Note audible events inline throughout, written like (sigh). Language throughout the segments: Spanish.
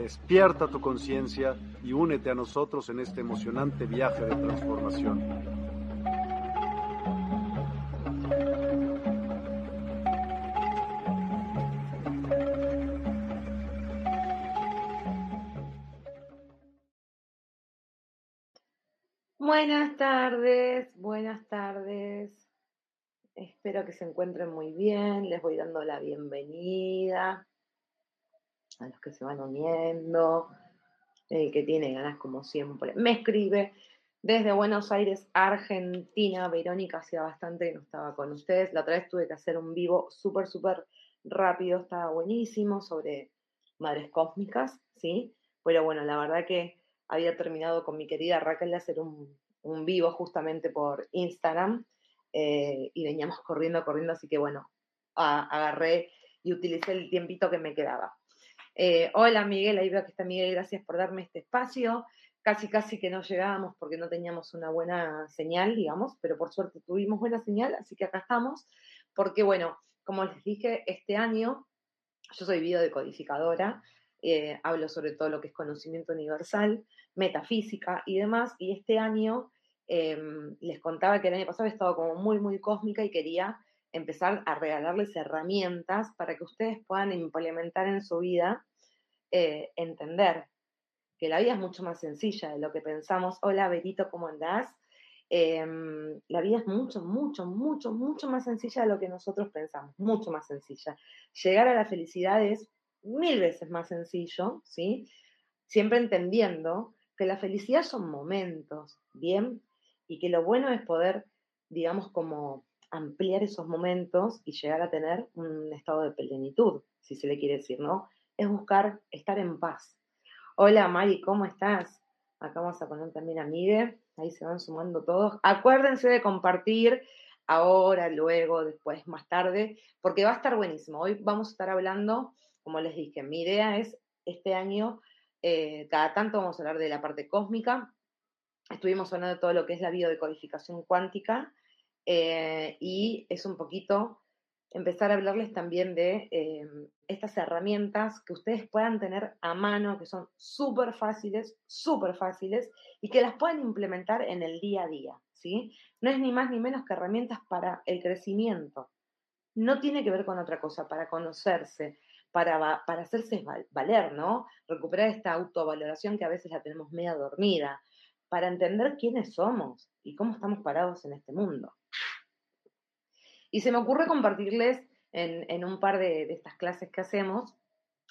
Despierta tu conciencia y únete a nosotros en este emocionante viaje de transformación. Buenas tardes, buenas tardes. Espero que se encuentren muy bien. Les voy dando la bienvenida a los que se van uniendo, el que tiene ganas como siempre. Me escribe desde Buenos Aires, Argentina. Verónica hacía bastante que no estaba con ustedes. La otra vez tuve que hacer un vivo súper, súper rápido. Estaba buenísimo sobre madres cósmicas, ¿sí? Pero bueno, la verdad que había terminado con mi querida Raquel de hacer un, vivo justamente por Instagram eh, y veníamos corriendo, corriendo, así que bueno, agarré y utilicé el tiempito que me quedaba. Eh, hola Miguel, ahí veo que está Miguel, gracias por darme este espacio. Casi, casi que no llegábamos porque no teníamos una buena señal, digamos, pero por suerte tuvimos buena señal, así que acá estamos. Porque bueno, como les dije, este año yo soy biodecodificadora, eh, hablo sobre todo lo que es conocimiento universal, metafísica y demás, y este año em, les contaba que el año pasado he estado como muy, muy cósmica y quería empezar a regalarles herramientas para que ustedes puedan implementar en su vida, eh, entender que la vida es mucho más sencilla de lo que pensamos. Hola, Berito, ¿cómo andás? Em, la vida es mucho, mucho, mucho, mucho más sencilla de lo que nosotros pensamos, mucho más sencilla. Llegar a la felicidad es mil veces más sencillo, ¿sí? Siempre entendiendo que la felicidad son momentos, ¿bien? Y que lo bueno es poder, digamos, como ampliar esos momentos y llegar a tener un estado de plenitud, si se le quiere decir, ¿no? Es buscar estar en paz. Hola Mari, ¿cómo estás? Acá vamos a poner también a Miguel, ahí se van sumando todos. Acuérdense de compartir ahora, luego, después, más tarde, porque va a estar buenísimo. Hoy vamos a estar hablando, como les dije, mi idea es este año eh, cada tanto vamos a hablar de la parte cósmica. Estuvimos hablando de todo lo que es la biodecodificación cuántica eh, y es un poquito empezar a hablarles también de eh, estas herramientas que ustedes puedan tener a mano, que son súper fáciles, súper fáciles y que las puedan implementar en el día a día. ¿sí? No es ni más ni menos que herramientas para el crecimiento. No tiene que ver con otra cosa, para conocerse, para, para hacerse valer, ¿no? Recuperar esta autovaloración que a veces la tenemos media dormida, para entender quiénes somos y cómo estamos parados en este mundo. Y se me ocurre compartirles en, un par de, estas clases que hacemos,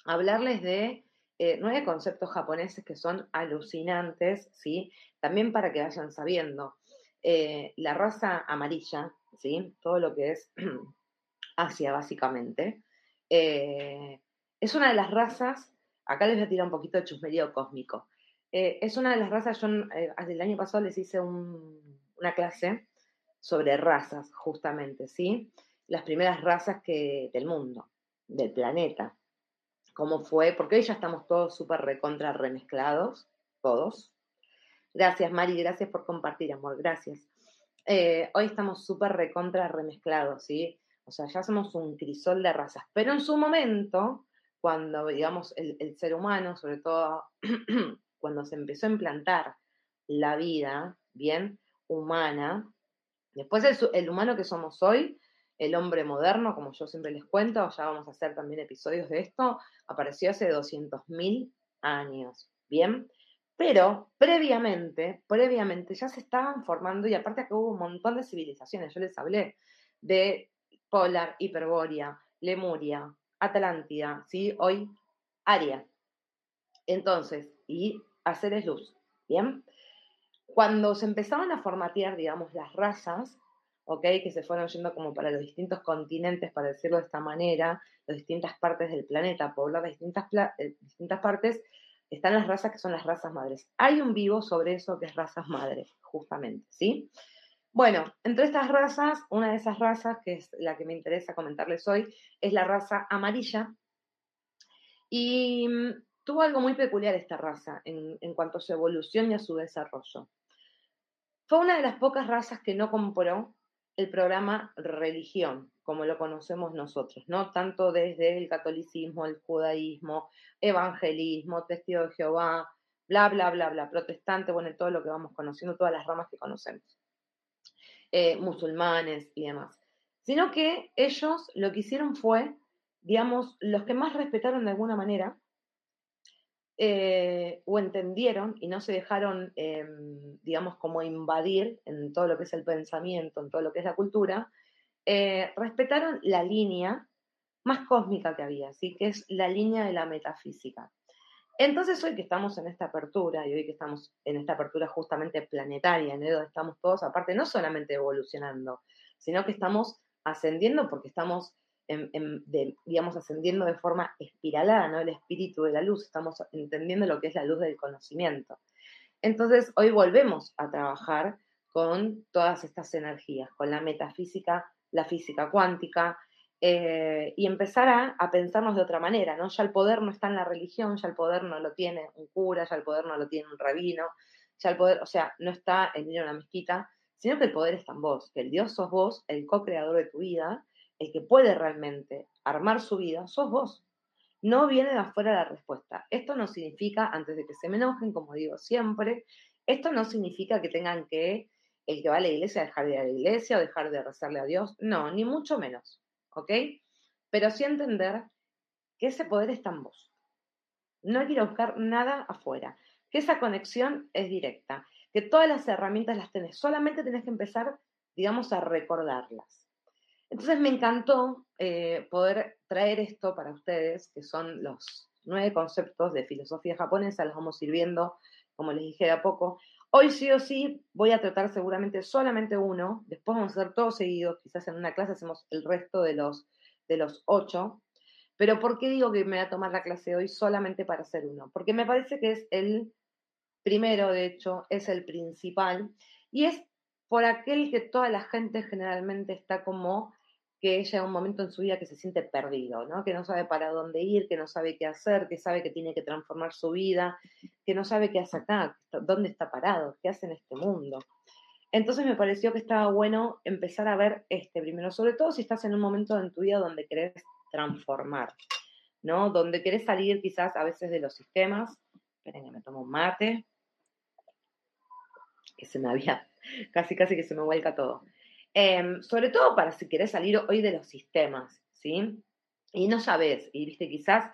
hablarles de eh, nueve conceptos japoneses que son alucinantes, ¿sí? También para que vayan sabiendo. eh, la raza amarilla, ¿sí? Todo lo que es (clears throat) Asia, básicamente, eh, es una de las razas, acá les voy a tirar un poquito de chusmerío cósmico, eh, es una de las razas, yo el año pasado les hice una clase sobre razas, justamente, ¿sí? Las primeras razas que, del mundo, del planeta. ¿Cómo fue? Porque hoy ya estamos todos súper recontra remezclados, todos. Gracias, Mari, gracias por compartir, amor, gracias. Eh, hoy estamos súper recontra remezclados, ¿sí? O sea, ya somos un crisol de razas. Pero en su momento, cuando, digamos, el, el ser humano, sobre todo (clears throat) cuando se empezó a implantar la vida, bien, humana, Después el, humano que somos hoy, el hombre moderno, como yo siempre les cuento, ya vamos a hacer también episodios de esto, apareció hace 200.000 años, ¿bien? Pero previamente, previamente ya se estaban formando, y aparte que hubo un montón de civilizaciones, yo les hablé de Polar, Hiperbórea, Lemuria, Atlántida, ¿sí? Hoy, Aria. Entonces, y es luz, ¿bien? Cuando se empezaban a formatear, digamos, las razas, ¿ok? Que se fueron yendo como para los distintos continentes, para decirlo de esta manera, las distintas partes del planeta, poblar distintas, eh, distintas partes, están las razas que son las razas madres. Hay un vivo sobre eso que es razas madres, justamente, ¿sí? Bueno, entre estas razas, una de esas razas, que es la que me interesa comentarles hoy, es la raza amarilla. Y mm, tuvo algo muy peculiar esta raza en cuanto a su evolución y a su desarrollo. Fue una de las pocas razas que no compró el programa religión, como lo conocemos nosotros, ¿no? Tanto desde el catolicismo, el judaísmo, evangelismo, testigo de Jehová, bla, bla, bla, bla, protestante, bueno, todo lo que vamos conociendo, todas las ramas que conocemos, eh, musulmanes y demás. Sino que ellos lo que hicieron fue, digamos, los que más respetaron de alguna manera eh, o entendieron y no se dejaron, em, digamos, como invadir en todo lo que es el pensamiento, en todo lo que es la cultura, eh, respetaron la línea más cósmica que había, ¿sí? que es la línea de la metafísica. Entonces hoy que estamos en esta apertura y hoy que estamos en esta apertura justamente planetaria, en donde estamos todos, aparte, no solamente evolucionando, sino que estamos ascendiendo porque estamos digamos, ascendiendo de forma espiralada, ¿no? El espíritu de la luz, estamos entendiendo lo que es la luz del conocimiento. Entonces, hoy volvemos a trabajar con todas estas energías, con la metafísica, la física cuántica, eh, y empezar a, a, pensarnos de otra manera, ¿no? Ya el poder no está en la religión, ya el poder no lo tiene un cura, ya el poder no lo tiene un rabino, ya el poder, o sea, no está en ir a una mezquita, sino que el poder está en vos, que el Dios sos vos, el co-creador de tu vida, el que puede realmente armar su vida, sos vos. No viene de afuera la respuesta. Esto no significa, antes de que se me enojen, como digo siempre, esto no significa que tengan que, el que va a la iglesia, dejar de ir a la iglesia o dejar de rezarle a Dios. No, ni mucho menos. ¿Ok? Pero sí entender que ese poder está en vos. No hay que ir a buscar nada afuera. Que esa conexión es directa. Que todas las herramientas las tenés. Solamente tenés que empezar, digamos, a recordarlas. Entonces me encantó eh, poder traer esto para ustedes, que son los nueve conceptos de filosofía japonesa, los vamos a ir viendo, como les dije de a poco. Hoy sí o sí voy a tratar seguramente solamente uno, después vamos a hacer todos seguidos, quizás en una clase hacemos el resto de los, de los ocho. Pero ¿por qué digo que me voy a tomar la clase hoy solamente para hacer uno? Porque me parece que es el primero, de hecho, es el principal, y es por aquel que toda la gente generalmente está como que llega un momento en su vida que se siente perdido, ¿no? que no sabe para dónde ir, que no sabe qué hacer, que sabe que tiene que transformar su vida, que no sabe qué hace acá, dónde está parado, qué hace en este mundo. Entonces me pareció que estaba bueno empezar a ver este primero, sobre todo si estás en un momento en tu vida donde querés transformar, ¿no? Donde querés salir quizás a veces de los sistemas. Esperen que me tomo un mate, que se me había, (laughs) casi casi que se me vuelca todo. Em, sobre todo para si querés salir hoy de los sistemas, ¿sí? Y no sabes, y viste, quizás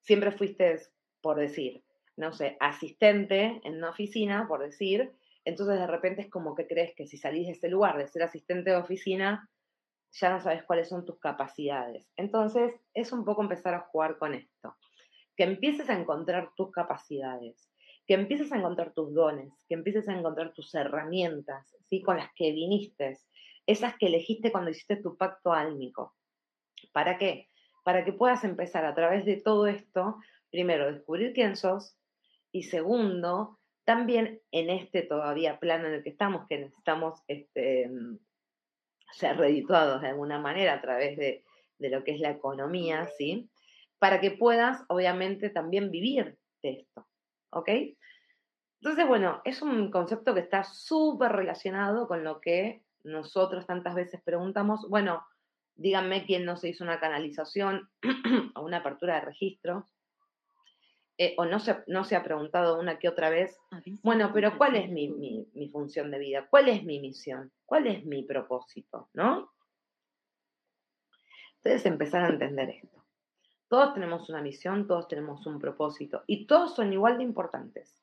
siempre fuiste, por decir, no sé, asistente en una oficina, por decir, entonces de repente es como que crees que si salís de ese lugar de ser asistente de oficina, ya no sabes cuáles son tus capacidades. Entonces es un poco empezar a jugar con esto, que empieces a encontrar tus capacidades, que empieces a encontrar tus dones, que empieces a encontrar tus herramientas, ¿sí? Con las que viniste, esas que elegiste cuando hiciste tu pacto álmico. ¿Para qué? Para que puedas empezar a través de todo esto, primero, descubrir quién sos y segundo, también en este todavía plano en el que estamos, que necesitamos este, ser redituados de alguna manera a través de, de lo que es la economía, ¿sí? Para que puedas, obviamente, también vivir de esto, ¿ok? Entonces, bueno, es un concepto que está súper relacionado con lo que nosotros tantas veces preguntamos, bueno, díganme quién no se hizo una canalización (clears throat) o una apertura de registro, eh, o no se, no se ha preguntado una que otra vez, bueno, pero ¿cuál es mi, mi, función de vida? ¿Cuál es mi misión? ¿Cuál es mi propósito? ¿No? Entonces empezar a entender esto. Todos tenemos una misión, todos tenemos un propósito y todos son igual de importantes.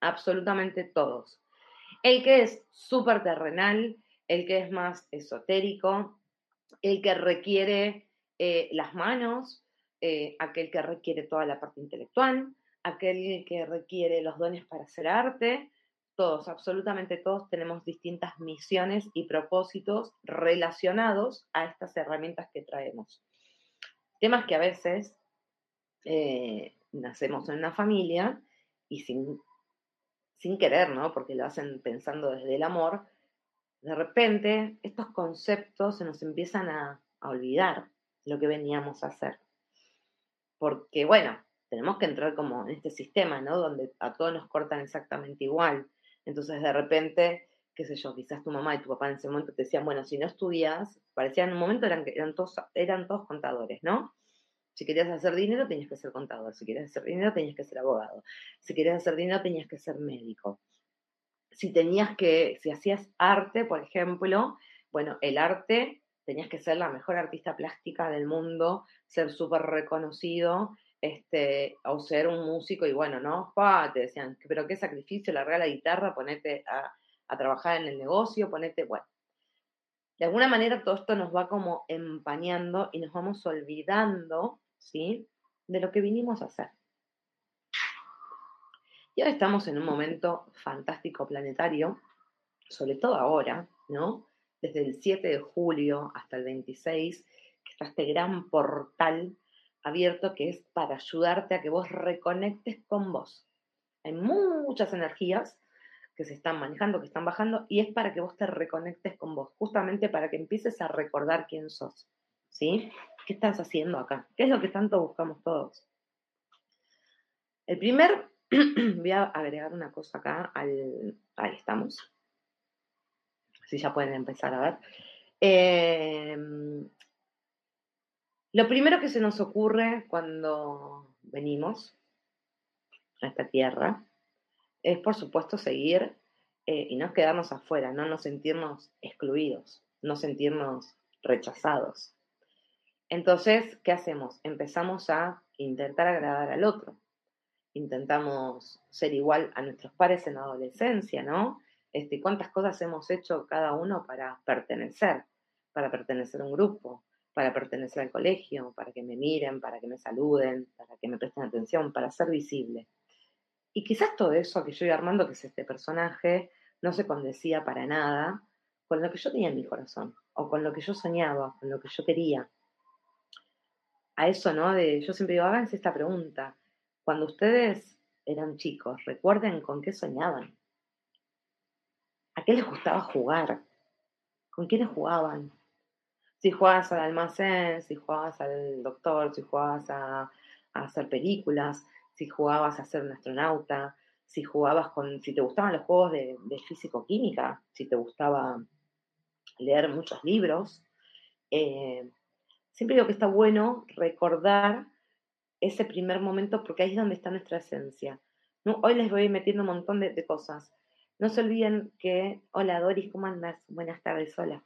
Absolutamente todos. El que es súper terrenal, el que es más esotérico, el que requiere eh, las manos, eh, aquel que requiere toda la parte intelectual, aquel que requiere los dones para hacer arte. Todos, absolutamente todos tenemos distintas misiones y propósitos relacionados a estas herramientas que traemos. Temas que a veces eh, nacemos en una familia y sin, sin querer, ¿no? Porque lo hacen pensando desde el amor, de repente estos conceptos se nos empiezan a, olvidar lo que veníamos a hacer. Porque, bueno, tenemos que entrar como en este sistema, ¿no? Donde a todos nos cortan exactamente igual. Entonces, de repente, qué sé yo, quizás tu mamá y tu papá en ese momento te decían, bueno, si no estudias, parecían en un momento eran, eran, todos, eran todos contadores, ¿no? Si querías hacer dinero, tenías que ser contador. Si querías hacer dinero, tenías que ser abogado. Si querías hacer dinero, tenías que ser médico si tenías que, si hacías arte, por ejemplo, bueno, el arte, tenías que ser la mejor artista plástica del mundo, ser súper reconocido, este, o ser un músico, y bueno, ¿no? te decían, pero qué sacrificio, largar la guitarra, ponete a, a trabajar en el negocio, ponete, bueno. De alguna manera todo esto nos va como empañando y nos vamos olvidando, ¿sí? De lo que vinimos a hacer. Y ahora estamos en un momento fantástico planetario, sobre todo ahora, ¿no? Desde el 7 de julio hasta el 26, que está este gran portal abierto que es para ayudarte a que vos reconectes con vos. Hay muchas energías que se están manejando, que están bajando, y es para que vos te reconectes con vos, justamente para que empieces a recordar quién sos. ¿Sí? ¿Qué estás haciendo acá? ¿Qué es lo que tanto buscamos todos? El primer (clears throat) Voy a agregar una cosa acá al... Ahí estamos. Así ya pueden empezar a ver. Em, lo primero que se nos ocurre cuando venimos a esta tierra es, por supuesto, seguir eh, y no quedarnos afuera, no nos sentirnos excluidos, no sentirnos rechazados. Entonces, ¿qué hacemos? Empezamos a intentar agradar al otro intentamos ser igual a nuestros pares en la adolescencia, ¿no? Este, ¿Cuántas cosas hemos hecho cada uno para pertenecer? Para pertenecer a un grupo, para pertenecer al colegio, para que me miren, para que me saluden, para que me presten atención, para ser visible. Y quizás todo eso que yo iba armando, que es este personaje, no se condecía para nada con lo que yo tenía en mi corazón, o con lo que yo soñaba, con lo que yo quería. A eso, ¿no? De, yo siempre digo, háganse esta pregunta. Cuando ustedes eran chicos, recuerden con qué soñaban. ¿A qué les gustaba jugar? ¿Con quiénes jugaban? Si jugabas al almacén, si jugabas al doctor, si jugabas a, hacer películas, si jugabas a ser un astronauta, si jugabas con, si te gustaban los juegos de, físico-química, si te gustaba leer muchos libros. Eh, siempre digo que está bueno recordar ese primer momento porque ahí es donde está nuestra esencia. ¿no? Hoy les voy metiendo un montón de, cosas. No se olviden que, hola Doris, ¿cómo andas? Buenas tardes, hola.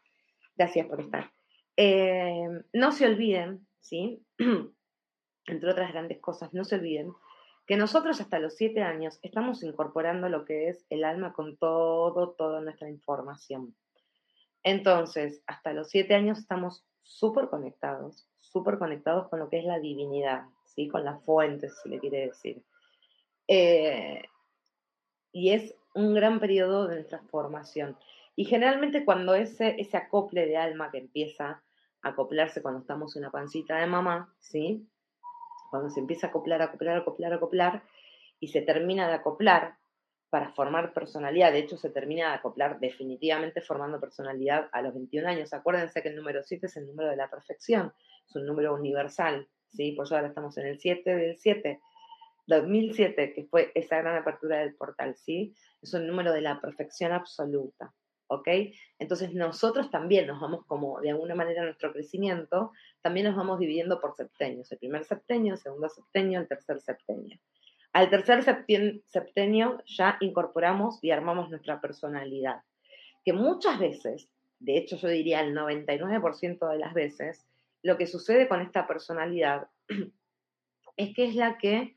Gracias por estar. Eh, no se olviden, ¿sí? (clears throat) Entre otras grandes cosas, no se olviden que nosotros hasta los siete años estamos incorporando lo que es el alma con todo, toda nuestra información. Entonces, hasta los siete años estamos súper conectados, súper conectados con lo que es la divinidad, con la fuente, si le quiere decir. Eh, y es un gran periodo de nuestra formación. Y generalmente cuando ese, ese acople de alma que empieza a acoplarse cuando estamos en la pancita de mamá, ¿sí? Cuando se empieza a acoplar, acoplar, acoplar, acoplar, y se termina de acoplar para formar personalidad, de hecho se termina de acoplar definitivamente formando personalidad a los 21 años. Acuérdense que el número 7 es el número de la perfección, es un número universal, ¿sí? Por eso ahora estamos en el 7 del 7, 2007, que fue esa gran apertura del portal, ¿sí? Es un número de la perfección absoluta, ¿ok? Entonces nosotros también nos vamos como, de alguna manera, nuestro crecimiento, también nos vamos dividiendo por septenios, el primer septenio, el segundo septenio, el tercer septenio. Al tercer septenio ya incorporamos y armamos nuestra personalidad, que muchas veces, de hecho yo diría el 99% de las veces, lo que sucede con esta personalidad (clears throat) es que es la que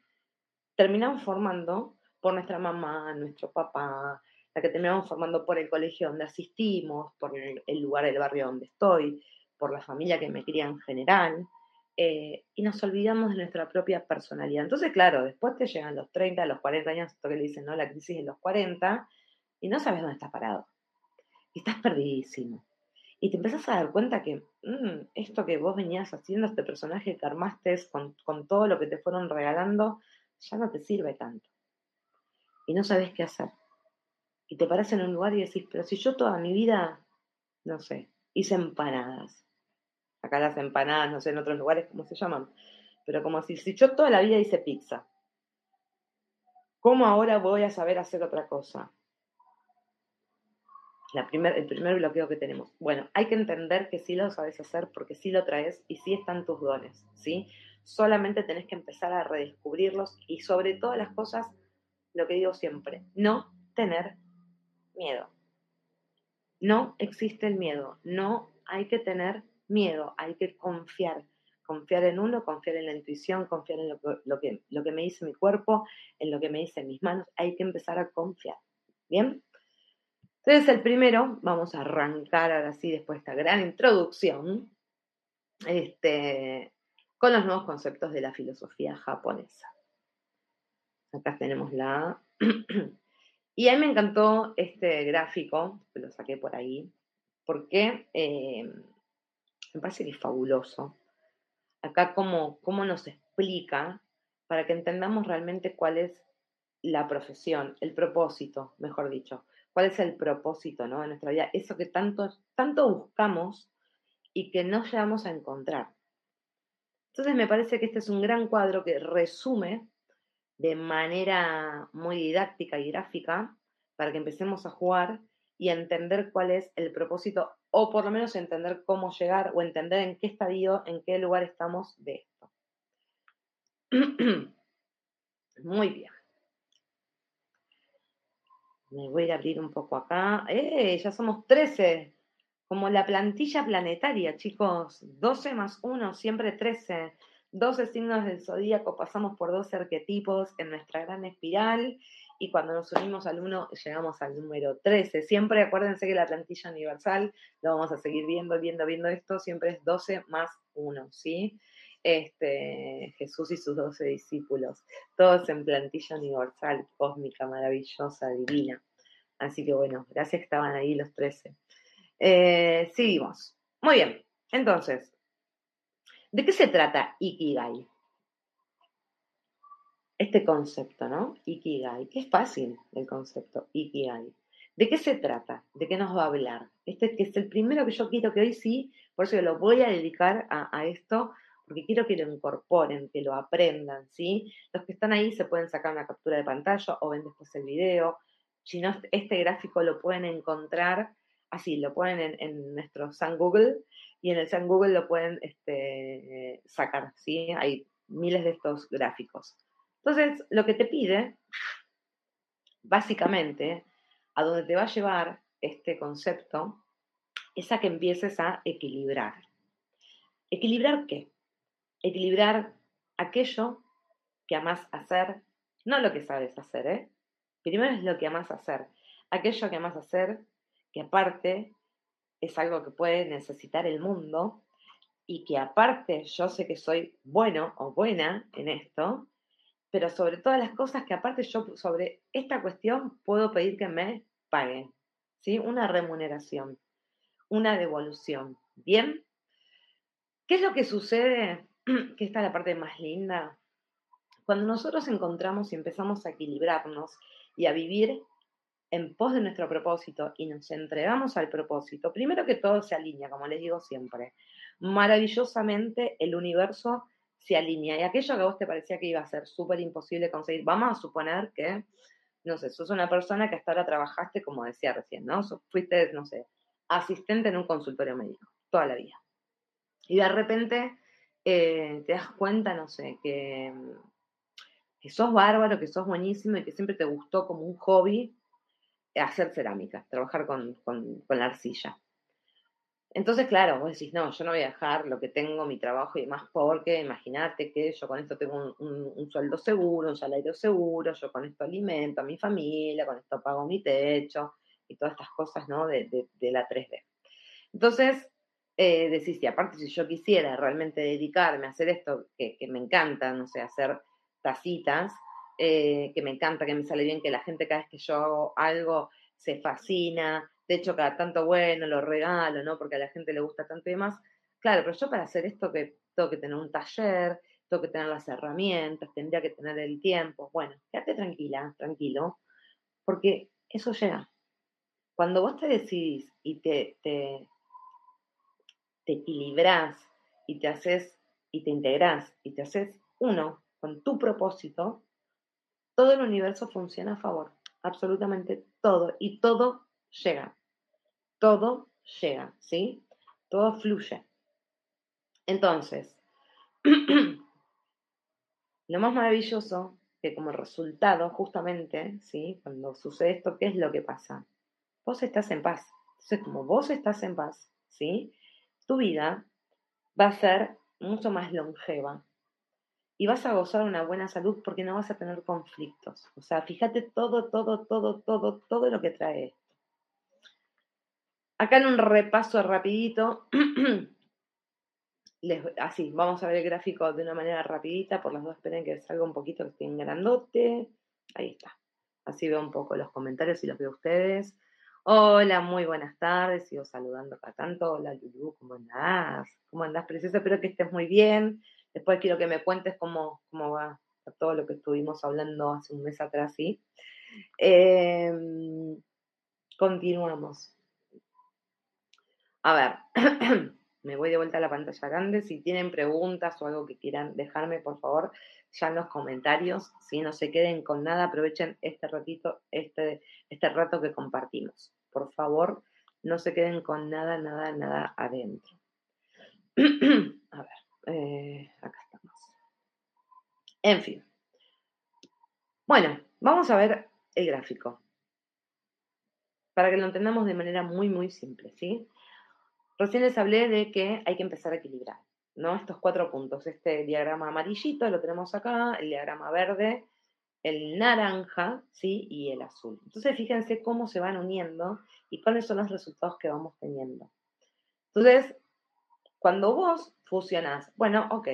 terminamos formando por nuestra mamá, nuestro papá, la que terminamos formando por el colegio donde asistimos, por el lugar del barrio donde estoy, por la familia que me cría en general, eh, y nos olvidamos de nuestra propia personalidad. Entonces, claro, después te llegan los 30, los 40 años, esto que le dicen, ¿no? La crisis de los 40, y no sabes dónde estás parado. Y estás perdidísimo. Y te empezás a dar cuenta que mm, esto que vos venías haciendo, este personaje que armaste con, con todo lo que te fueron regalando, ya no te sirve tanto. Y no sabes qué hacer. Y te paras en un lugar y decís, pero si yo toda mi vida, no sé, hice empanadas. Acá las empanadas, no sé en otros lugares cómo se llaman. Pero como si, si yo toda la vida hice pizza. ¿Cómo ahora voy a saber hacer otra cosa? El primer bloqueo que tenemos. Bueno, hay que entender que sí lo sabes hacer porque sí lo traes y sí están tus dones, ¿sí? Solamente tenés que empezar a redescubrirlos y sobre todas las cosas, lo que digo siempre, no tener miedo. No existe el miedo, no hay que tener miedo, hay que confiar. Confiar en uno, confiar en la intuición, confiar en lo que, lo que, me dice mi cuerpo, en lo que me dicen mis manos. Hay que empezar a confiar. ¿Bien? Entonces, el primero, vamos a arrancar ahora sí, después de esta gran introducción, este, con los nuevos conceptos de la filosofía japonesa. Acá tenemos la... (clears throat) y a mí me encantó este gráfico, lo saqué por ahí, porque eh, me parece que es fabuloso. Acá cómo, cómo nos explica para que entendamos realmente cuál es la profesión, el propósito, mejor dicho, cuál es el propósito ¿no? de nuestra vida, eso que tanto, tanto buscamos y que no llegamos a encontrar. Entonces me parece que este es un gran cuadro que resume de manera muy didáctica y gráfica para que empecemos a jugar y a entender cuál es el propósito o por lo menos entender cómo llegar o entender en qué estadio, en qué lugar estamos de esto. (clears throat) Muy bien. Me voy a abrir un poco acá. ¡Eh! Ya somos 13 como la plantilla planetaria, chicos. 12 más 1, siempre 13. 12 signos del zodíaco, pasamos por 12 arquetipos en nuestra gran espiral y cuando nos unimos al 1 llegamos al número 13. Siempre acuérdense que la plantilla universal, lo vamos a seguir viendo, viendo, viendo esto, siempre es 12 más 1, ¿sí? Este, Jesús y sus 12 discípulos, todos en plantilla universal, cósmica, maravillosa, divina. Así que bueno, gracias que estaban ahí los 13. Eh, seguimos. Muy bien. Entonces, ¿de qué se trata Ikigai? Este concepto, ¿no? Ikigai, que es fácil el concepto Ikigai. ¿De qué se trata? ¿De qué nos va a hablar? Este es el primero que yo quiero que hoy sí, por eso lo voy a dedicar a, esto, porque quiero que lo incorporen, que lo aprendan, ¿sí? Los que están ahí se pueden sacar una captura de pantalla o ven después el video. Si no, este gráfico lo pueden encontrar así, lo ponen en, nuestro San Google y en el San Google lo pueden este, sacar, ¿sí? Hay miles de estos gráficos. Entonces, lo que te pide, básicamente, a donde te va a llevar este concepto, es a que empieces a equilibrar. ¿Equilibrar qué? Equilibrar aquello que amas hacer, no lo que sabes hacer, ¿eh? Primero es lo que amas hacer. Aquello que amas hacer que aparte es algo que puede necesitar el mundo y que aparte yo sé que soy bueno o buena en esto pero sobre todas las cosas que aparte yo sobre esta cuestión puedo pedir que me paguen, ¿sí? Una remuneración, una devolución. ¿Bien? ¿Qué es lo que sucede? (clears throat) Que esta es la parte más linda. Cuando nosotros encontramos y empezamos a equilibrarnos y a vivir en pos de nuestro propósito y nos entregamos al propósito, primero que todo se alinea, como les digo siempre. Maravillosamente el universo se alinea y aquello que a vos te parecía que iba a ser súper imposible conseguir, vamos a suponer que, no sé, sos una persona que hasta ahora trabajaste, como decía recién, ¿no? Fuiste, no sé, asistente en un consultorio médico, toda la vida. Y de repente eh, te das cuenta, no sé, que, que sos bárbaro, que sos buenísimo y que siempre te gustó como un hobby hacer cerámica, trabajar con, la arcilla. Entonces, claro, vos decís, no, yo no voy a dejar lo que tengo, mi trabajo y demás, porque imagínate que yo con esto tengo un, sueldo seguro, un salario seguro, yo con esto alimento a mi familia, con esto pago mi techo y todas estas cosas, ¿no? De, la 3D. Entonces, eh, decís, y aparte si yo quisiera realmente dedicarme a hacer esto, que, me encanta, no sé, hacer tacitas, eh, que me encanta, que me sale bien, que la gente cada vez que yo hago algo se fascina, de hecho cada tanto bueno lo regalo, ¿no? Porque a la gente le gusta tanto y demás. Claro, pero yo para hacer esto que tengo que tener un taller, tengo que tener las herramientas, tendría que tener el tiempo. Bueno, quédate tranquila, tranquilo, porque eso llega. Cuando vos te decidís y te, te, te equilibrás y te haces y te integrás y te haces uno con tu propósito, todo el universo funciona a favor, absolutamente todo, y todo llega, todo llega, ¿sí? Todo fluye. Entonces, (clears throat) lo más maravilloso que como resultado, justamente, ¿sí? Cuando sucede esto, ¿qué es lo que pasa? Vos estás en paz. Entonces, como vos estás en paz, ¿sí? Tu vida va a ser mucho más longeva, y vas a gozar una buena salud porque no vas a tener conflictos. O sea, fíjate todo, todo, todo, todo, todo lo que trae esto. Acá en un repaso rapidito, (clears throat) así, vamos a ver el gráfico de una manera rapidita, por las dos esperen que salga un poquito, que esté en grandote. Ahí está. Así veo un poco los comentarios y los veo ustedes. Hola, muy buenas tardes. Sigo saludando acá tanto. Hola, Lulu, ¿cómo andás? ¿Cómo andás, preciosa? Espero que estés muy bien. Después quiero que me cuentes cómo, cómo va todo lo que estuvimos hablando hace un mes atrás, ¿sí? Em, continuamos. A ver, (clears throat) me voy de vuelta a la pantalla grande. Si tienen preguntas o algo que quieran dejarme, por favor, ya en los comentarios. Si no se queden con nada, aprovechen este ratito, este, este rato que compartimos. Por favor, no se queden con nada, nada, nada adentro. (clears throat) a ver. Eh, acá estamos. En fin. Bueno, vamos a ver el gráfico. Para que lo entendamos de manera muy, muy simple, ¿sí? Recién les hablé de que hay que empezar a equilibrar, ¿no? Estos cuatro puntos. Este diagrama amarillito lo tenemos acá, el diagrama verde, el naranja, ¿sí? Y el azul. Entonces, fíjense cómo se van uniendo y cuáles son los resultados que vamos teniendo. Entonces, cuando vos fusionás, bueno, ok,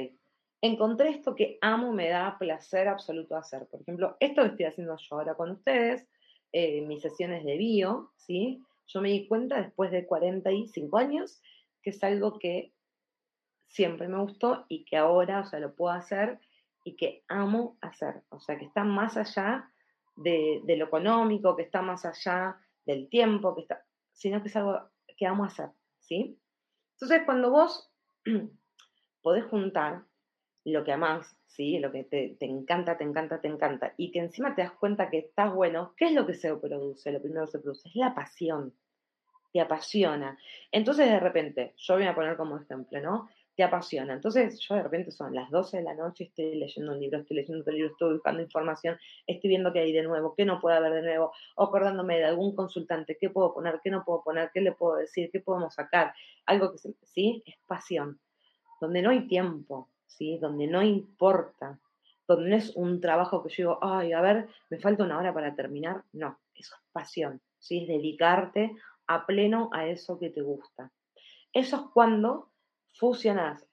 encontré esto que amo, me da placer absoluto hacer. Por ejemplo, esto que estoy haciendo yo ahora con ustedes, eh, mis sesiones de bio, ¿sí? Yo me di cuenta después de 45 años que es algo que siempre me gustó y que ahora, o sea, lo puedo hacer y que amo hacer. O sea, que está más allá de, lo económico, que está más allá del tiempo, que está, sino que es algo que amo hacer, ¿sí? Entonces, cuando vos (clears throat) podés juntar lo que amás, ¿sí? lo que te, encanta, te encanta, te encanta, y que encima te das cuenta que estás bueno, ¿qué es lo que se produce? Lo primero que se produce es la pasión, te apasiona. Entonces, de repente, yo voy a poner como ejemplo, ¿no? Te apasiona. Entonces, yo de repente son las 12 de la noche, estoy leyendo un libro, estoy leyendo otro libro, estoy buscando información, estoy viendo qué hay de nuevo, qué no puede haber de nuevo, o acordándome de algún consultante, qué puedo poner, qué no puedo poner, qué le puedo decir, qué podemos sacar, algo que, sí, es pasión, donde no hay tiempo, ¿sí? Donde no importa, donde no es un trabajo que yo digo, ay, a ver, me falta una hora para terminar, no, eso es pasión, ¿sí? Es dedicarte a pleno a eso que te gusta. Eso es cuando fusionas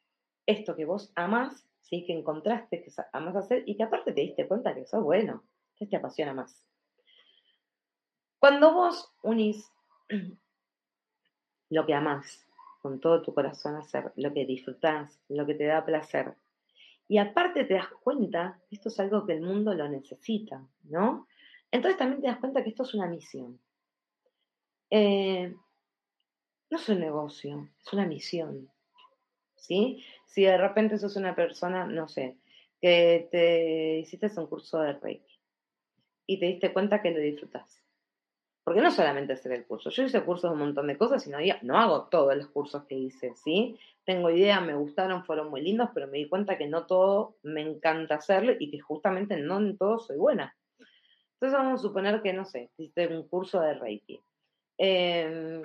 esto que vos amás, ¿sí? que encontraste que amas hacer y que aparte te diste cuenta que eso es bueno, que te apasiona más. Cuando vos unís (clears throat) lo que amás con todo tu corazón hacer, lo que disfrutás, lo que te da placer, y aparte te das cuenta, esto es algo que el mundo lo necesita, ¿no? Entonces también te das cuenta que esto es una misión. Eh, no es un negocio, es una misión. ¿Sí? Si de repente sos una persona, no sé, que te hiciste un curso de Reiki y te diste cuenta que lo disfrutas. Porque no solamente hacer el curso, yo hice cursos de un montón de cosas y no, no hago todos los cursos que hice, ¿sí? Tengo idea, me gustaron, fueron muy lindos, pero me di cuenta que no todo me encanta hacerlo y que justamente no en todo soy buena. Entonces vamos a suponer que, no sé, hiciste un curso de Reiki. Em,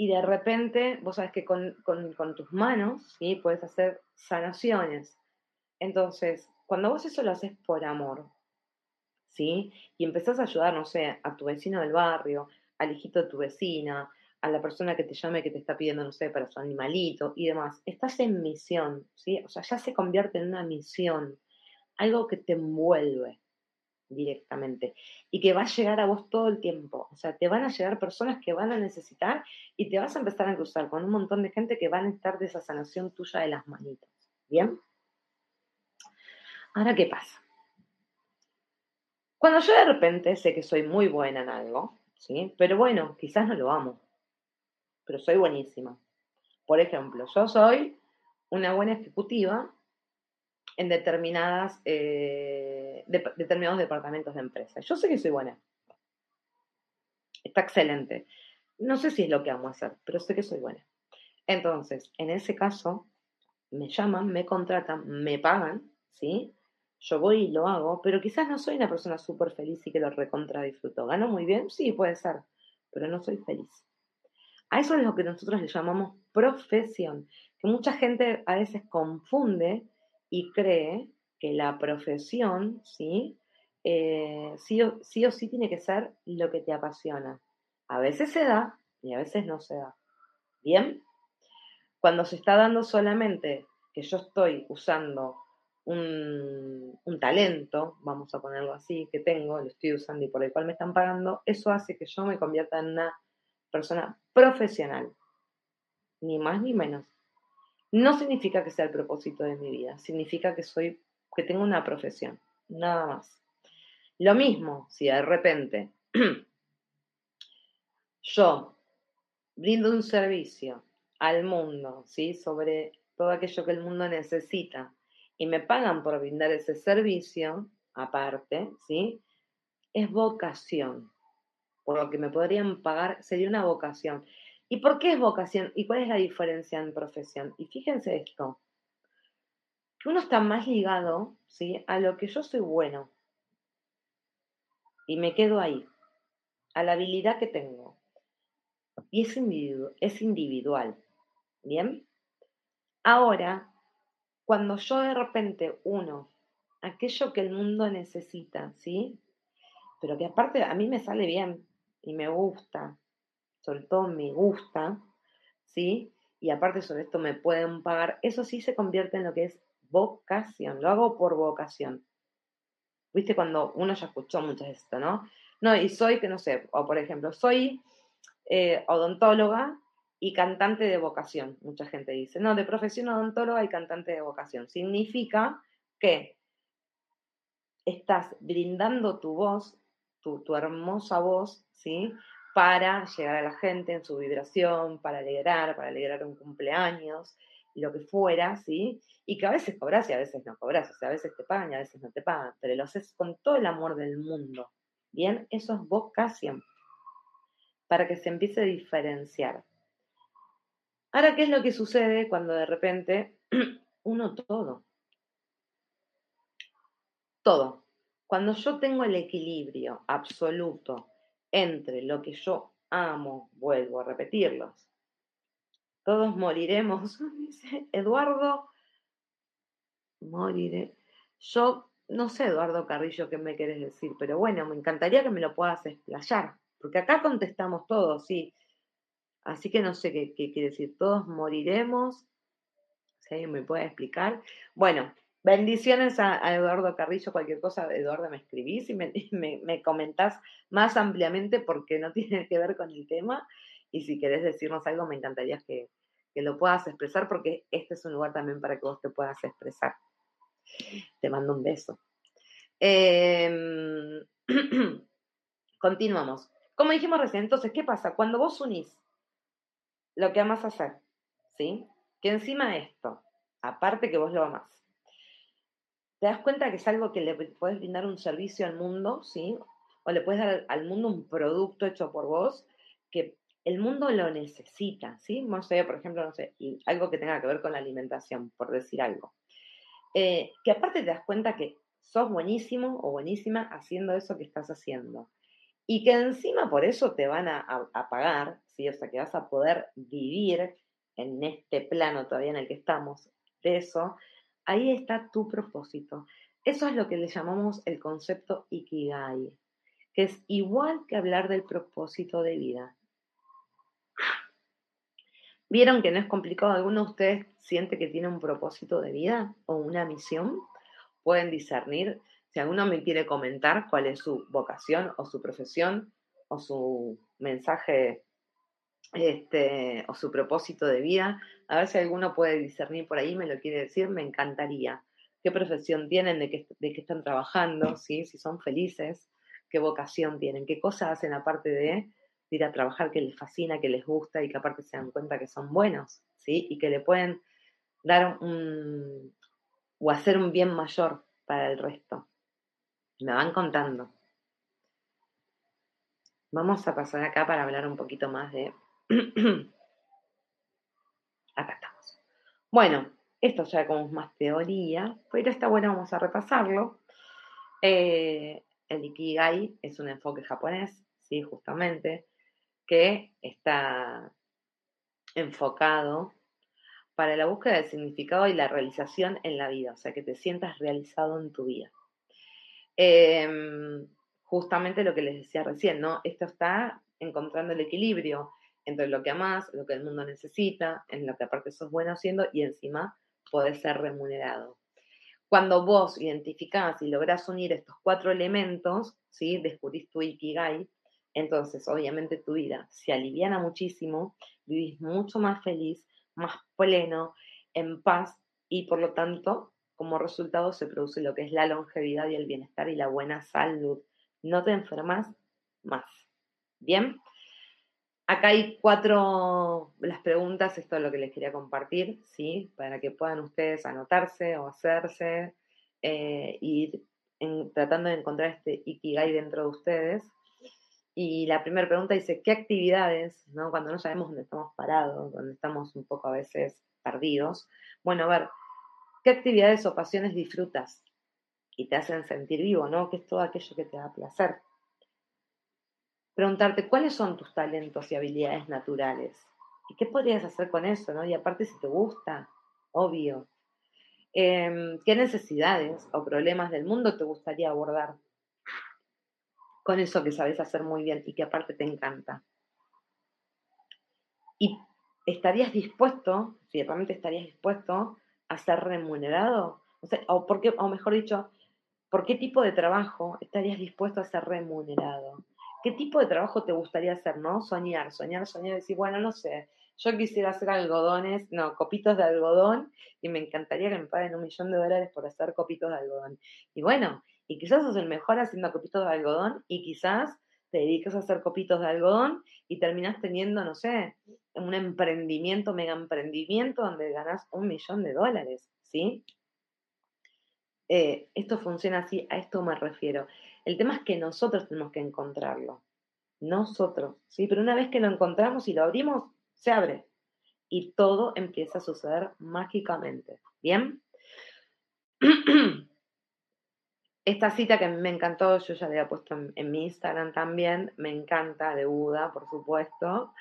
y de repente, vos sabes que con, tus manos, ¿sí? Puedes hacer sanaciones. Entonces, cuando vos eso lo haces por amor, ¿sí? Y empezás a ayudar, no sé, a tu vecino del barrio, al hijito de tu vecina, a la persona que te llame que te está pidiendo, no sé, para su animalito y demás. Estás en misión, ¿sí? O sea, ya se convierte en una misión, algo que te envuelve directamente y que va a llegar a vos todo el tiempo. O sea, te van a llegar personas que van a necesitar y te vas a empezar a cruzar con un montón de gente que van a estar de esa sanación tuya de las manitas. ¿Bien? Ahora, ¿qué pasa? Cuando yo de repente sé que soy muy buena en algo, ¿sí? Pero bueno, quizás no lo amo, pero soy buenísima. Por ejemplo, yo soy una buena ejecutiva en determinadas, eh, determinados departamentos de empresa. Yo sé que soy buena. Está excelente. No sé si es lo que amo hacer, pero sé que soy buena. Entonces, en ese caso, me llaman, me contratan, me pagan, ¿sí? Yo voy y lo hago, pero quizás no soy una persona súper feliz y que lo recontra disfruto. ¿Gano muy bien? Sí, puede ser, pero no soy feliz. A eso es lo que nosotros le llamamos profesión, que mucha gente a veces confunde y cree que la profesión, ¿sí? Eh, sí, o, sí o sí tiene que ser lo que te apasiona. A veces se da y a veces no se da. ¿Bien? Cuando se está dando solamente que yo estoy usando un, un, talento, vamos a ponerlo así, que tengo, lo estoy usando y por el cual me están pagando, eso hace que yo me convierta en una persona profesional. Ni más ni menos. No significa que sea el propósito de mi vida, significa que soy, que tengo una profesión, nada más. Lo mismo, si de repente (clears throat) yo brindo un servicio al mundo, ¿sí? Sobre todo aquello que el mundo necesita y me pagan por brindar ese servicio, aparte, ¿sí? Es vocación. Por lo que me podrían pagar sería una vocación. ¿Y por qué es vocación? ¿Y cuál es la diferencia en profesión? Y fíjense esto, que uno está más ligado ¿sí? a lo que yo soy bueno. Y me quedo ahí, a la habilidad que tengo. Y es, es individual. ¿Bien? Ahora, cuando yo de repente uno, aquello que el mundo necesita, ¿sí? Pero que aparte a mí me sale bien y me gusta, sobre todo me gusta, ¿sí? Y aparte sobre esto me pueden pagar, eso sí se convierte en lo que es vocación, lo hago por vocación. ¿Viste? Cuando uno ya escuchó mucho esto, ¿no? No, y soy, que no sé, o por ejemplo, soy eh, odontóloga y cantante de vocación, mucha gente dice. No, de profesión odontóloga y cantante de vocación. Significa que estás brindando tu voz, tu, tu hermosa voz, ¿sí? Para llegar a la gente en su vibración, para alegrar, para alegrar un cumpleaños, lo que fuera, ¿sí? Y que a veces cobras y a veces no cobras, o sea, a veces te pagan y a veces no te pagan, pero lo haces con todo el amor del mundo, ¿bien? Eso es vocación, para que se empiece a diferenciar. Ahora, ¿qué es lo que sucede cuando de repente (clears throat) uno todo? Todo. Cuando yo tengo el equilibrio absoluto entre lo que yo amo, vuelvo a repetirlos. Todos moriremos, (laughs) dice Eduardo, moriré. Yo no sé, Eduardo Carrillo, qué me querés decir, pero bueno, me encantaría que me lo puedas explayar, porque acá contestamos todos, sí. Así que no sé qué, qué quiere decir, todos moriremos. Si alguien me puede explicar. Bueno, bendiciones a, Eduardo Carrillo. Cualquier cosa, Eduardo, me escribís (laughs) y me, me, comentás más ampliamente porque no (laughs) tiene que ver con el tema. Y si querés decirnos algo, me encantaría que, que lo puedas expresar porque este es un lugar también para que vos te puedas expresar. Te mando un beso. Em, (clears throat) continuamos. Como dijimos recién, entonces, ¿qué pasa? Cuando vos unís lo que amas hacer, ¿sí? Que encima de esto, aparte que vos lo amás, te das cuenta que es algo que le puedes brindar un servicio al mundo, ¿sí? O le puedes dar al mundo un producto hecho por vos que el mundo lo necesita, ¿sí? No sé, por ejemplo, no sé, algo que tenga que ver con la alimentación, por decir algo. Eh, que aparte te das cuenta que sos buenísimo o buenísima haciendo eso que estás haciendo. Y que encima por eso te van a, a, pagar, ¿sí? O sea, que vas a poder vivir en este plano todavía en el que estamos de eso, ahí está tu propósito. Eso es lo que le llamamos el concepto Ikigai, que es igual que hablar del propósito de vida. ¿Vieron que no es complicado? ¿Alguno de ustedes siente que tiene un propósito de vida o una misión? Pueden discernir. Si alguno me quiere comentar cuál es su vocación o su profesión o su mensaje este, o su propósito de vida, a ver si alguno puede discernir por ahí, me lo quiere decir, me encantaría. ¿Qué profesión tienen? ¿De qué, de qué están trabajando? ¿sí? Si son felices, ¿qué vocación tienen? ¿Qué cosas hacen aparte de ir a trabajar que les fascina, que les gusta y que aparte se dan cuenta que son buenos, ¿sí? Y que le pueden dar un, o hacer un bien mayor para el resto. Me van contando. Vamos a pasar acá para hablar un poquito más de... (clears throat) acá estamos. Bueno, esto ya como más teoría, pero está bueno, vamos a repasarlo. Eh, el Ikigai es un enfoque japonés, sí, justamente que está enfocado para la búsqueda del significado y la realización en la vida, o sea, que te sientas realizado en tu vida. Em, justamente lo que les decía recién, ¿no? Esto está encontrando el equilibrio entre lo que amas, lo que el mundo necesita, en lo que aparte sos bueno haciendo y encima podés ser remunerado. Cuando vos identificás y lográs unir estos cuatro elementos, ¿sí? descubrís tu Ikigai, entonces, obviamente tu vida se aliviana muchísimo, vivís mucho más feliz, más pleno, en paz y por lo tanto, como resultado se produce lo que es la longevidad y el bienestar y la buena salud. No te enfermas más. Bien, acá hay cuatro, las preguntas, esto es lo que les quería compartir, ¿sí? Para que puedan ustedes anotarse o hacerse, eh, ir tratando de encontrar este Ikigai dentro de ustedes. Y la primera pregunta dice, ¿qué actividades, ¿no? cuando no sabemos dónde estamos parados, donde estamos un poco a veces perdidos? Bueno, a ver, ¿qué actividades o pasiones disfrutas y te hacen sentir vivo, ¿no? ¿Qué es todo aquello que te da placer? Preguntarte, ¿cuáles son tus talentos y habilidades naturales? ¿Y qué podrías hacer con eso, ¿no? Y aparte si te gusta, obvio. Em, ¿Qué necesidades o problemas del mundo te gustaría abordar? con eso que sabes hacer muy bien y que aparte te encanta. Y estarías dispuesto, si realmente estarías dispuesto a ser remunerado, o, o mejor dicho, ¿por qué tipo de trabajo estarías dispuesto a ser remunerado? ¿Qué tipo de trabajo te gustaría hacer, no? Soñar, soñar, soñar, decir, bueno, no sé, yo quisiera hacer algodones, no, copitos de algodón, y me encantaría que me paguen un millón de dólares por hacer copitos de algodón. Y bueno, y quizás sos el mejor haciendo copitos de algodón y quizás te dedicas a hacer copitos de algodón y terminas teniendo, no sé, un emprendimiento, mega emprendimiento donde ganas un millón de dólares, ¿sí? Eh, esto funciona así, a esto me refiero. El tema es que nosotros tenemos que encontrarlo. Nosotros, ¿sí? Pero una vez que lo encontramos y lo abrimos, se abre. Y todo empieza a suceder mágicamente. ¿Bien? (clears throat) Esta cita que me encantó, yo ya la había puesto en, mi Instagram también, me encanta, de Buda, por supuesto.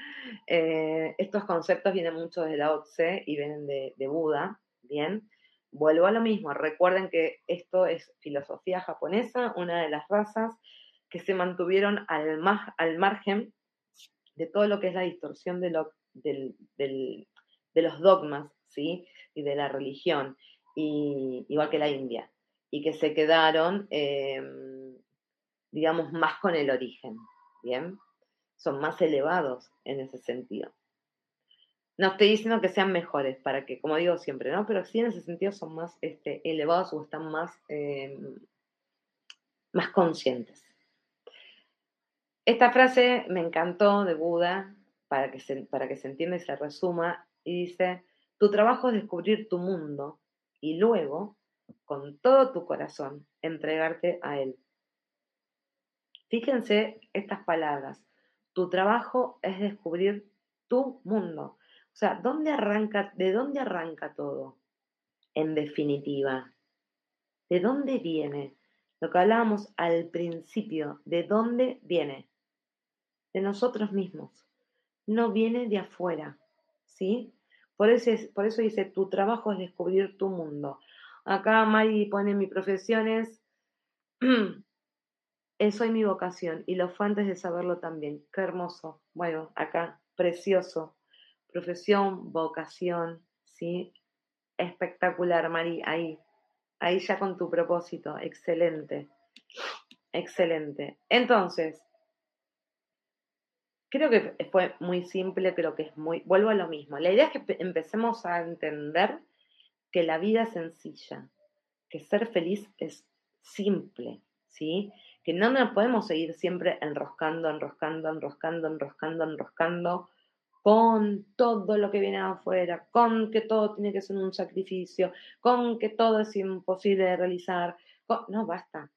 Eh, estos conceptos vienen mucho de la OTSE y vienen de, Buda, ¿bien? Vuelvo a lo mismo, recuerden que esto es filosofía japonesa, una de las razas que se mantuvieron al, al margen de todo lo que es la distorsión de, lo, de los dogmas, ¿sí? Y de la religión, y, igual que la India, y que se quedaron, em, digamos, más con el origen, ¿bien? Son más elevados en ese sentido. No estoy diciendo que sean mejores, para que, como digo siempre, ¿no? Pero sí en ese sentido son más este, elevados o están más, em, más conscientes. Esta frase me encantó de Buda, para que, se, para que se entienda y se resuma, y dice, tu trabajo es descubrir tu mundo y luego, con todo tu corazón, entregarte a él. Fíjense estas palabras. Tu trabajo es descubrir tu mundo. O sea, ¿dónde arranca, ¿de dónde arranca todo? En definitiva, ¿de dónde viene? Lo que hablábamos al principio, ¿de dónde viene? De nosotros mismos. No viene de afuera, ¿sí? Por eso, por eso dice, tu trabajo es descubrir tu mundo. Acá Mari pone mi profesión es, (clears throat) soy mi vocación y lo fue antes de saberlo también. Qué hermoso. Bueno, acá, precioso profesión, vocación, ¿sí? Espectacular, Mari, ahí, ahí ya con tu propósito, excelente, excelente. Entonces, creo que fue muy simple, creo que es muy, vuelvo a lo mismo, la idea es que empecemos a entender que la vida es sencilla, que ser feliz es simple, ¿sí? Que no nos podemos seguir siempre enroscando, enroscando, enroscando, enroscando, enroscando con todo lo que viene afuera, con que todo tiene que ser un sacrificio, con que todo es imposible de realizar. No, basta.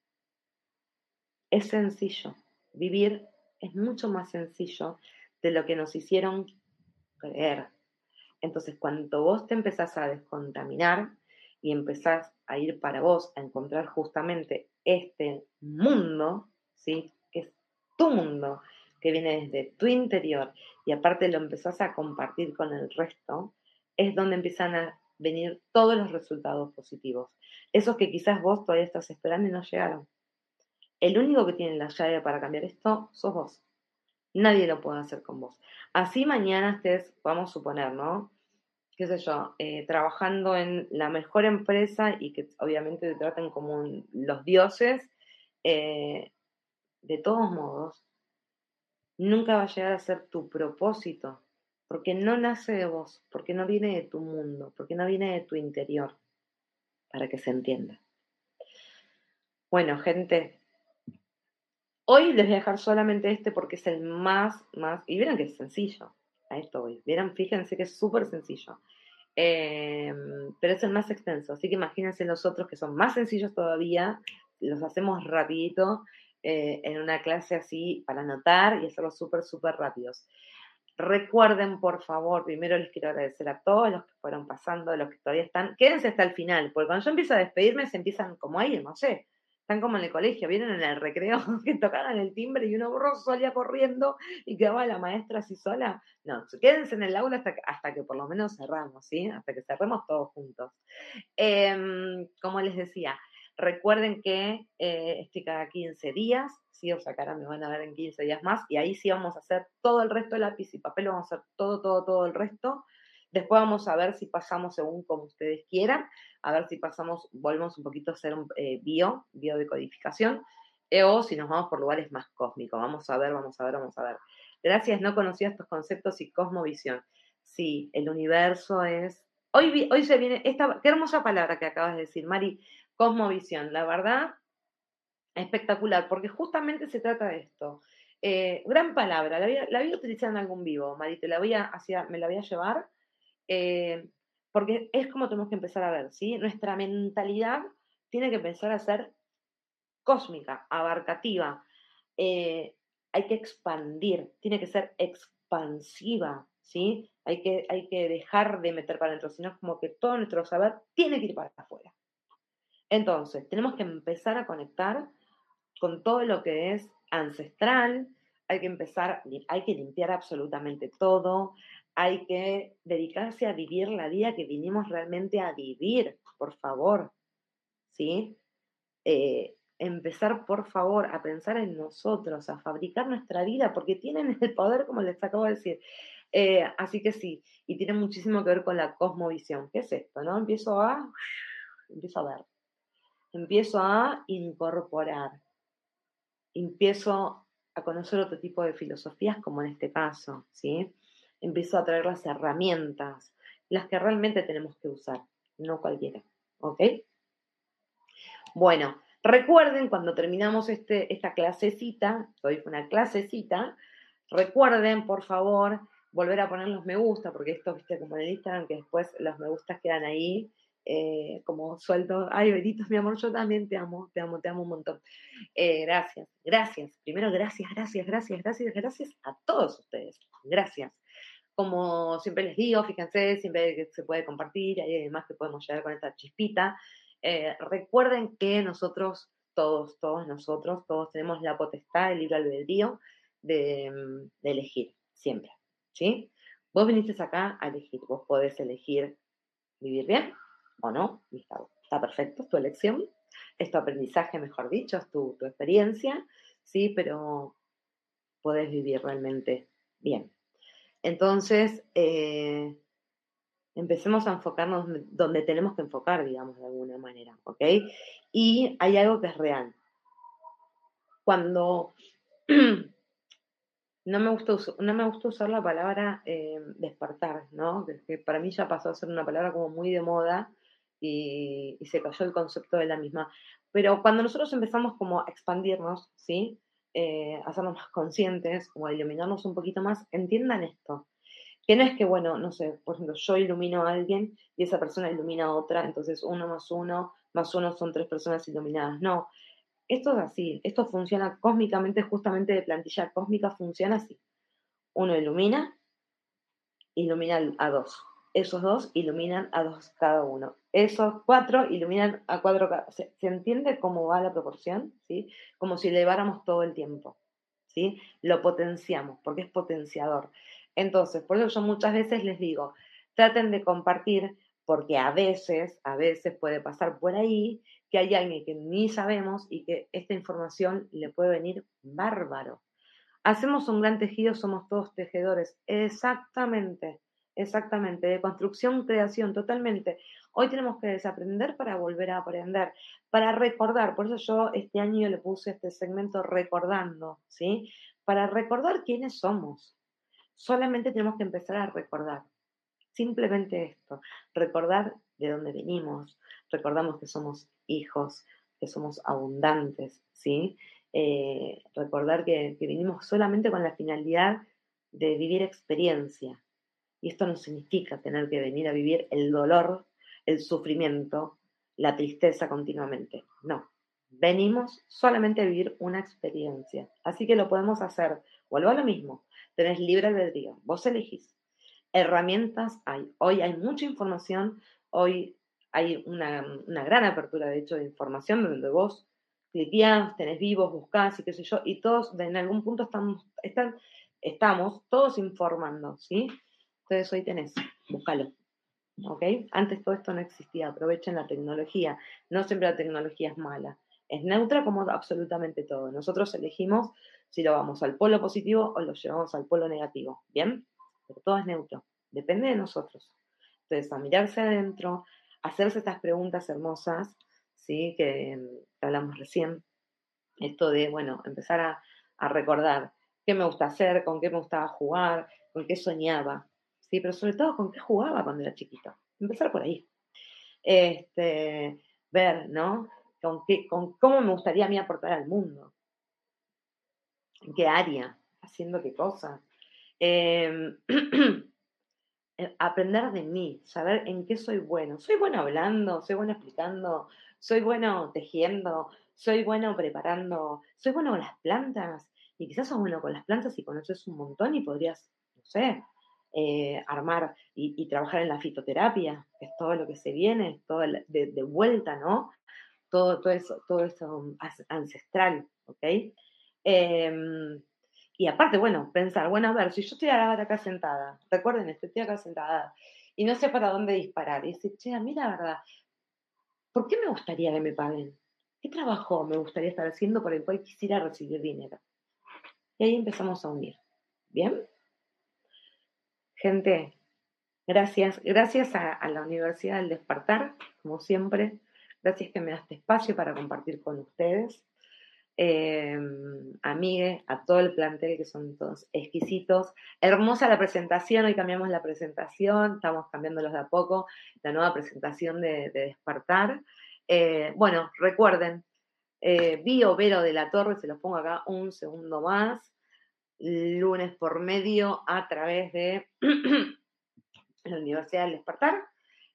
Es sencillo. Vivir es mucho más sencillo de lo que nos hicieron creer. Entonces, cuando vos te empezás a descontaminar y empezás a ir para vos a encontrar justamente este mundo, ¿sí? que es tu mundo, que viene desde tu interior y aparte lo empezás a compartir con el resto, es donde empiezan a venir todos los resultados positivos. Esos que quizás vos todavía estás esperando y no llegaron. El único que tiene la llave para cambiar esto sos vos. Nadie lo puede hacer con vos. Así mañana estés, vamos a suponer, ¿no? qué sé yo, eh, trabajando en la mejor empresa y que obviamente te traten como los dioses, eh, de todos modos, nunca va a llegar a ser tu propósito, porque no nace de vos, porque no viene de tu mundo, porque no viene de tu interior, para que se entienda. Bueno, gente, hoy les voy a dejar solamente este porque es el más, más, y vieron que es sencillo, a esto hoy, vieron, fíjense que es súper sencillo. Em, pero es el más extenso, así que imagínense los otros que son más sencillos todavía, los hacemos rapidito eh, en una clase así para anotar y hacerlo súper, súper rápidos. Recuerden, por favor, primero les quiero agradecer a todos los que fueron pasando, los que todavía están. Quédense hasta el final, porque cuando yo empiezo a despedirme se empiezan como ahí, no sé. Están como en el colegio, vienen en el recreo (laughs) que tocaban el timbre y uno borró salía corriendo y quedaba la maestra así sola. No, quédense en el aula hasta que, hasta que por lo menos cerramos, ¿sí? Hasta que cerremos todos juntos. Em, como les decía, Recuerden que eh, estoy cada 15 días, sí, o sea, que ahora me van a ver en 15 días más, y ahí sí vamos a hacer todo el resto de lápiz y papel, vamos a hacer todo, todo, todo el resto. Después vamos a ver si pasamos según como ustedes quieran, a ver si pasamos, volvemos un poquito a hacer un eh, bio, biodecodificación, eh, o si nos vamos por lugares más cósmicos. Vamos a ver, vamos a ver, vamos a ver. Gracias, no conocía estos conceptos y cosmovisión. Sí, el universo es... Hoy, hoy se viene, esta, qué hermosa palabra que acabas de decir, Mari, Cosmovisión, la verdad, espectacular, porque justamente se trata de esto. Eh, gran palabra, la voy, a, utilizar en algún vivo, Mari, la voy a, hacia, me la voy a llevar, eh, porque es como tenemos que empezar a ver, ¿sí? Nuestra mentalidad tiene que empezar a ser cósmica, abarcativa, eh, hay que expandir, tiene que ser expansiva, ¿sí? Hay que, hay que dejar de meter para adentro, sino como que todo nuestro saber tiene que ir para afuera. Entonces, tenemos que empezar a conectar con todo lo que es ancestral, hay que empezar, hay que limpiar absolutamente todo, hay que dedicarse a vivir la vida que vinimos realmente a vivir, por favor, ¿sí? Eh, empezar, por favor, a pensar en nosotros, a fabricar nuestra vida, porque tienen el poder, como les acabo de decir, Eh, así que sí, y tiene muchísimo que ver con la cosmovisión. ¿Qué es esto? ¿No? Empiezo a, empiezo a ver, empiezo a incorporar, empiezo a conocer otro tipo de filosofías, como en este caso, ¿sí? Empiezo a traer las herramientas, las que realmente tenemos que usar, no cualquiera, ¿ok? Bueno, recuerden cuando terminamos este, esta clasecita, hoy fue una clasecita, recuerden, por favor, volver a poner los me gusta, porque esto, viste, como en el Instagram, que después los me gustas quedan ahí eh, como suelto. Ay, Beritos, mi amor, yo también te amo, te amo, te amo un montón. Eh, gracias, gracias. Primero, gracias, gracias, gracias, gracias, gracias a todos ustedes. Gracias. Como siempre les digo, fíjense, siempre que se puede compartir, y además que podemos llegar con esta chispita. Eh, recuerden que nosotros, todos, todos nosotros, todos tenemos la potestad, el libre albedrío de, mm, de elegir, siempre. ¿Sí? Vos viniste acá a elegir, vos podés elegir vivir bien o no, está, perfecto, es tu elección, es tu aprendizaje, mejor dicho, es tu, experiencia, ¿sí? Pero podés vivir realmente bien. Entonces, eh, empecemos a enfocarnos donde tenemos que enfocar, digamos, de alguna manera, ¿ok? Y hay algo que es real. Cuando (clears throat) no me gusta, no me gusta usar la palabra eh, despertar, ¿no? Que, para mí ya pasó a ser una palabra como muy de moda y, se cayó el concepto de la misma. Pero cuando nosotros empezamos como a expandirnos, ¿sí? Eh, hacernos más conscientes o a iluminarnos un poquito más, entiendan esto. Que no es que, bueno, no sé, por ejemplo, yo ilumino a alguien y esa persona ilumina a otra, entonces uno más uno más uno son tres personas iluminadas. No, esto es así, esto funciona cósmicamente, justamente de plantilla cósmica funciona así. Uno ilumina, ilumina a dos. Esos dos iluminan a dos cada uno. Esos cuatro iluminan a cuatro cada uno. ¿Se, entiende cómo va la proporción? ¿Sí? Como si eleváramos todo el tiempo. ¿sí? Lo potenciamos, porque es potenciador. Entonces, por eso yo muchas veces les digo, traten de compartir, porque a veces, a veces puede pasar por ahí que hay alguien que ni sabemos y que esta información le puede venir bárbaro. Hacemos un gran tejido, somos todos tejedores. Exactamente, exactamente. De construcción, creación, totalmente. Hoy tenemos que desaprender para volver a aprender, para recordar. Por eso yo este año le puse este segmento recordando, ¿sí? Para recordar quiénes somos. Solamente tenemos que empezar a recordar. Simplemente esto, recordar de dónde venimos, recordamos que somos hijos, que somos abundantes, ¿sí? Eh, recordar que, que vinimos solamente con la finalidad de vivir experiencia. Y esto no significa tener que venir a vivir el dolor, el sufrimiento, la tristeza continuamente. No, venimos solamente a vivir una experiencia. Así que lo podemos hacer. Vuelvo a lo mismo. Tenés libre albedrío. Vos elegís. Herramientas hay. Hoy hay mucha información. Hoy hay una, gran apertura, de hecho, de información donde vos cliqueás, tenés vivos, buscás y qué sé yo, y todos en algún punto estamos, están, estamos todos informando, ¿sí? Entonces hoy tenés, búscalo. ¿Ok? Antes todo esto no existía, aprovechen la tecnología. No siempre la tecnología es mala. Es neutra como absolutamente todo. Nosotros elegimos si lo vamos al polo positivo o lo llevamos al polo negativo. ¿Bien? Pero todo es neutro. Depende de nosotros. Entonces, a mirarse adentro, hacerse estas preguntas hermosas, ¿sí? que, hablamos recién, esto de, bueno, empezar a, recordar qué me gusta hacer, con qué me gustaba jugar, con qué soñaba, ¿sí? pero sobre todo con qué jugaba cuando era chiquito. Empezar por ahí. Este, ver, ¿no? Con, qué, con cómo me gustaría a mí aportar al mundo. ¿En qué área? ¿Haciendo qué cosas? Eh, (clears throat) Eh, aprender de mí, saber en qué soy bueno. Soy bueno hablando, soy bueno explicando, soy bueno tejiendo, soy bueno preparando, soy bueno con las plantas. Y quizás sos bueno con las plantas y conoces un montón y podrías, no sé, eh, armar y, trabajar en la fitoterapia, que es todo lo que se viene, todo de, vuelta, ¿no? Todo, todo, eso, todo eso ancestral, ¿ok? Em, y aparte, bueno, pensar, bueno, a ver, si yo estoy acá sentada, recuerden esto, estoy acá sentada y no sé para dónde disparar, y dice, che, a mí la verdad, ¿por qué me gustaría que me paguen? ¿Qué trabajo me gustaría estar haciendo por el cual quisiera recibir dinero? Y ahí empezamos a unir. ¿Bien? Gente, gracias, gracias a, la Universidad del Despertar, como siempre. Gracias que me das este espacio para compartir con ustedes. Eh, a Migue, a todo el plantel que son todos exquisitos. Hermosa la presentación, hoy cambiamos la presentación, estamos cambiándolos de a poco, la nueva presentación de, Despertar. Eh, bueno, recuerden, eh, Bio Vero de la Torre, se los pongo acá un segundo más, lunes por medio a través de (clears throat) la Universidad del Despertar.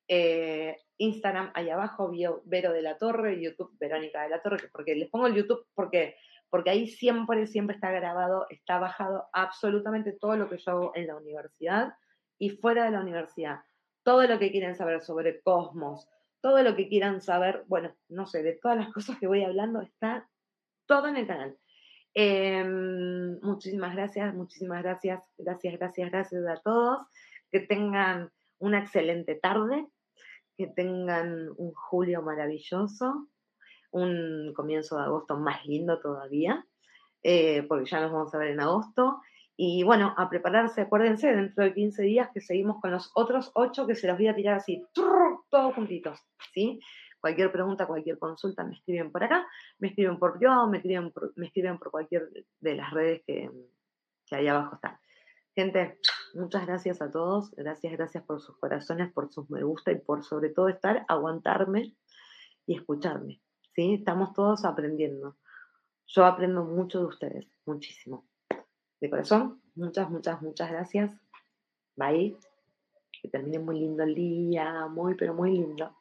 Eh, Instagram ahí abajo, Vero de la Torre, YouTube Verónica de la Torre, porque les pongo el YouTube porque, porque ahí siempre, siempre está grabado, está bajado absolutamente todo lo que yo hago en la universidad y fuera de la universidad. Todo lo que quieren saber sobre Cosmos, todo lo que quieran saber, bueno, no sé, de todas las (laughs) cosas que voy hablando, está todo en el canal. Em, muchísimas gracias, muchísimas gracias, gracias, gracias, gracias a todos. Que tengan una excelente tarde, que tengan un julio maravilloso, un comienzo de agosto más lindo todavía, eh, porque ya nos vamos a ver en agosto. Y bueno, a prepararse, acuérdense, dentro de 15 días que seguimos con los otros 8 que se los voy a tirar así, todos juntitos, ¿sí? Cualquier pregunta, cualquier consulta, me escriben por acá, me escriben por yo, me escriben por, me escriben por cualquier de las redes que, que ahí abajo están. Gente, muchas gracias a todos, gracias, gracias por sus corazones, por sus me gusta y por sobre todo estar, aguantarme y escucharme, ¿sí? Estamos todos aprendiendo. Yo aprendo mucho de ustedes, muchísimo de corazón, muchas, muchas, muchas gracias. Bye. Que termine muy lindo el día, muy, pero muy lindo.